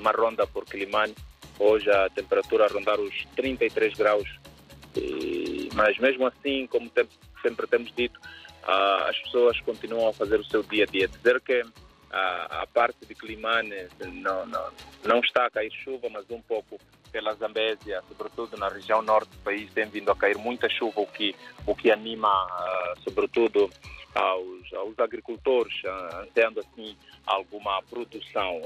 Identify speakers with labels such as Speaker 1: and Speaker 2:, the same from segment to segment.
Speaker 1: uma ronda por Quilimane. Hoje a temperatura a rondar os 33 graus. E, mas mesmo assim, como sempre temos dito, uh, as pessoas continuam a fazer o seu dia a dia. Dizer que a, a parte de Climane não, não, não está a cair chuva, mas um pouco pela Zambésia, sobretudo na região norte do país, tem vindo a cair muita chuva, o que, o que anima, uh, sobretudo, aos, aos agricultores, uh, tendo assim alguma produção.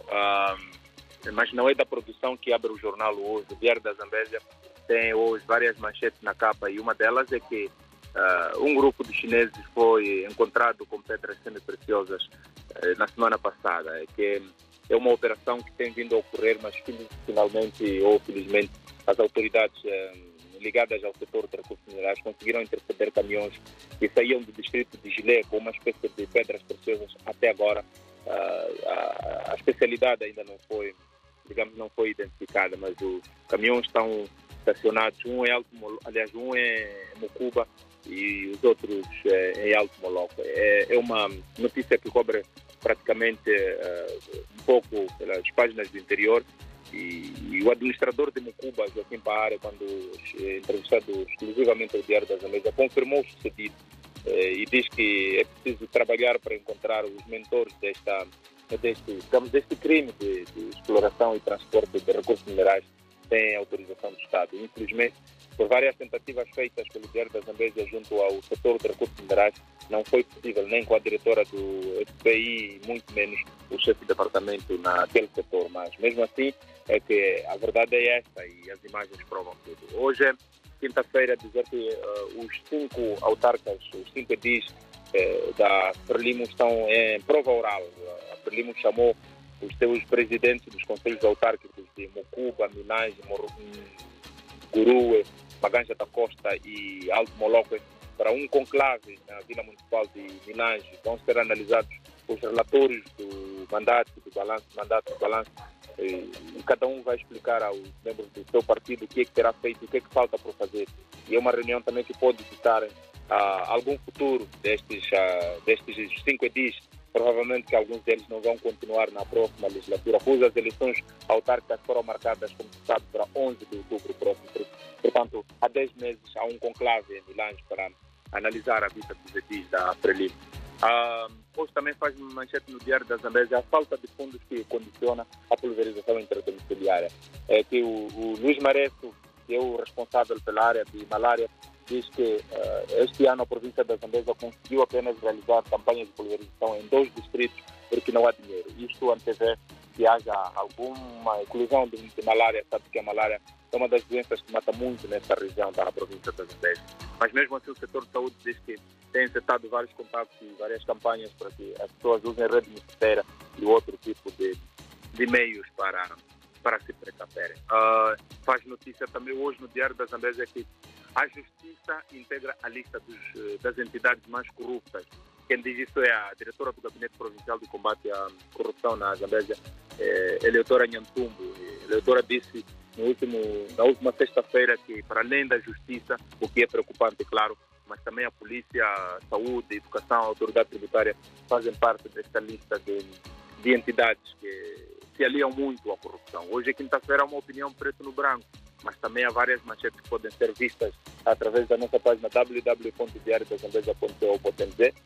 Speaker 1: Mas não é da produção que abre o jornal hoje. O Diário da Zambésia tem hoje várias manchetes na capa e uma delas é que Uh, um grupo de chineses foi encontrado com pedras semi-preciosas uh, na semana passada, é que é uma operação que tem vindo a ocorrer, mas finalmente ou felizmente as autoridades uh, ligadas ao setor de recursos minerais conseguiram interceder caminhões que saíam do distrito de Gilé com uma espécie de pedras preciosas até agora. A, a especialidade ainda não foi, digamos, não foi identificada, mas os caminhões estão estacionados, um é Alto, aliás, um é Mucuba e os outros é, em Alto Moloco. É, é, uma notícia que cobre praticamente uh, um pouco pelas páginas do interior e, e o administrador de Mucuba, Joaquim Paara, quando entrevistado exclusivamente ao Diário das Américas, confirmou o sucedido uh, e diz que é preciso trabalhar para encontrar os mentores desta, deste, digamos, deste crime de, de exploração e transporte de recursos minerais sem autorização do Estado. Infelizmente, por várias tentativas feitas pelo Diário da Zambésia junto ao setor de recursos minerais, não foi possível nem com a diretora do FBI, muito menos o chefe de departamento naquele setor. Mas mesmo assim, é que a verdade é esta e as imagens provam tudo. Hoje, quinta-feira, dizer que uh, os cinco autarcas, os cinco edis uh, da Frelimo estão em prova oral. A Frelimo chamou os seus presidentes dos conselhos autárquicos de Mocuba, Minage, Gurue, Maganja da Costa e Alto Moloque para um conclave na Vila Municipal de Minage. Vão ser analisados os relatórios do mandato, do balanço, mandato, do balanço, e, e cada um vai explicar aos membros do seu partido o que é que terá feito, o que é que falta por fazer. E é uma reunião também que pode ditar uh, algum futuro destes, uh, destes cinco edis provavelmente que alguns deles não vão continuar na próxima legislatura, pois as eleições autárquicas foram marcadas, como se sabe, para 11 de outubro próximo. Portanto, há 10 meses há um conclave em Milães para analisar a vida dos edis da Frelimo. Ah, hoje também faz manchete no Diário da Zambésia a falta de fundos que condiciona a pulverização interdomiciliária. É que o, o Luiz Mareto, que é o responsável pela área de malária, diz que uh, este ano a província da Zambesa conseguiu apenas realizar campanhas de pulverização em dois distritos porque não há dinheiro. Isto antevê que haja alguma inclusão de, de malária, sabe que a malária é uma das doenças que mata muito nesta região da província da Zambesa. Mas mesmo assim o setor de saúde diz que tem acertado vários contatos e várias campanhas para que as pessoas usem rede mistéria e outro tipo de, de meios para, para se precaverem. Uh, faz notícia também hoje no Diário da Zambésia que a Justiça integra a lista dos, eh, das entidades mais corruptas. Quem diz isso é a diretora do Gabinete Provincial de Combate à Corrupção na Zambésia, é, Eleodora Nhantumbo. A Eleodora disse no último, na última sexta-feira que, para além da Justiça, o que é preocupante, claro, mas também a Polícia, a Saúde, a Educação, a Autoridade Tributária fazem parte desta lista de, de entidades que se aliam muito à corrupção. Hoje é quinta-feira, uma opinião preto no branco mas também há várias manchetes que podem ser vistas através da nossa página www.diariodazambeza.co.nz